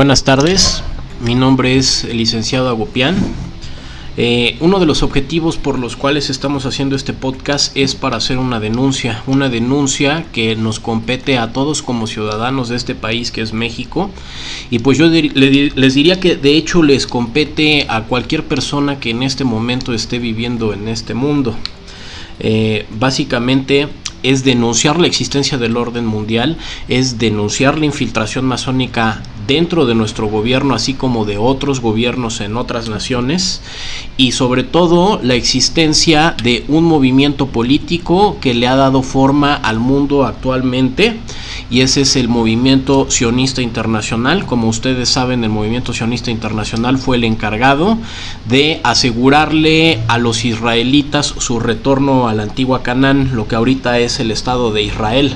Buenas tardes, mi nombre es el licenciado Agopián. Eh, uno de los objetivos por los cuales estamos haciendo este podcast es para hacer una denuncia, una denuncia que nos compete a todos como ciudadanos de este país que es México. Y pues yo les diría que de hecho les compete a cualquier persona que en este momento esté viviendo en este mundo. Eh, básicamente es denunciar la existencia del orden mundial, es denunciar la infiltración masónica dentro de nuestro gobierno, así como de otros gobiernos en otras naciones, y sobre todo la existencia de un movimiento político que le ha dado forma al mundo actualmente, y ese es el movimiento sionista internacional. Como ustedes saben, el movimiento sionista internacional fue el encargado de asegurarle a los israelitas su retorno a la antigua Canaán, lo que ahorita es el Estado de Israel,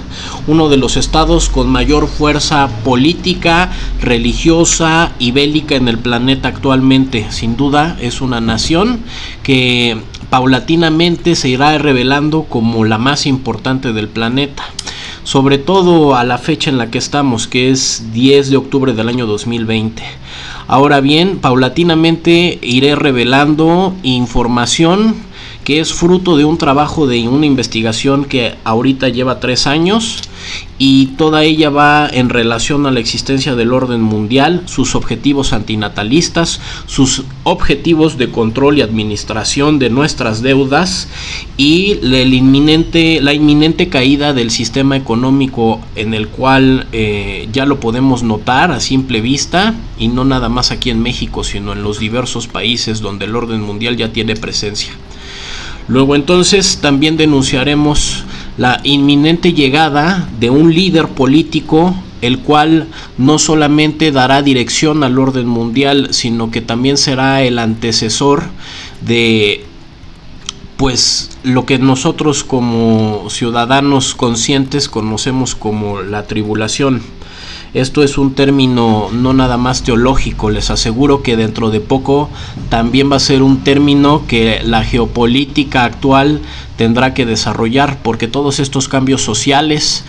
uno de los estados con mayor fuerza política, religiosa y bélica en el planeta actualmente. Sin duda es una nación que paulatinamente se irá revelando como la más importante del planeta. Sobre todo a la fecha en la que estamos, que es 10 de octubre del año 2020. Ahora bien, paulatinamente iré revelando información que es fruto de un trabajo de una investigación que ahorita lleva tres años y toda ella va en relación a la existencia del orden mundial, sus objetivos antinatalistas, sus objetivos de control y administración de nuestras deudas y la inminente, la inminente caída del sistema económico en el cual eh, ya lo podemos notar a simple vista y no nada más aquí en México, sino en los diversos países donde el orden mundial ya tiene presencia. Luego entonces también denunciaremos la inminente llegada de un líder político el cual no solamente dará dirección al orden mundial, sino que también será el antecesor de pues lo que nosotros como ciudadanos conscientes conocemos como la tribulación. Esto es un término no nada más teológico, les aseguro que dentro de poco también va a ser un término que la geopolítica actual tendrá que desarrollar porque todos estos cambios sociales,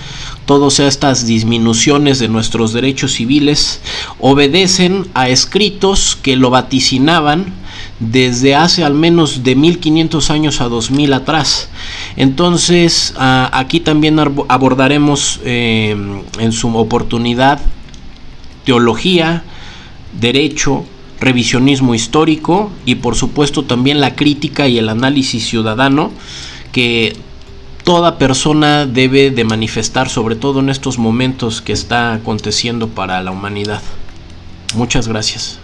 todas estas disminuciones de nuestros derechos civiles obedecen a escritos que lo vaticinaban desde hace al menos de 1500 años a 2000 atrás. Entonces, aquí también abordaremos eh, en su oportunidad teología, derecho, revisionismo histórico y por supuesto también la crítica y el análisis ciudadano que toda persona debe de manifestar, sobre todo en estos momentos que está aconteciendo para la humanidad. Muchas gracias.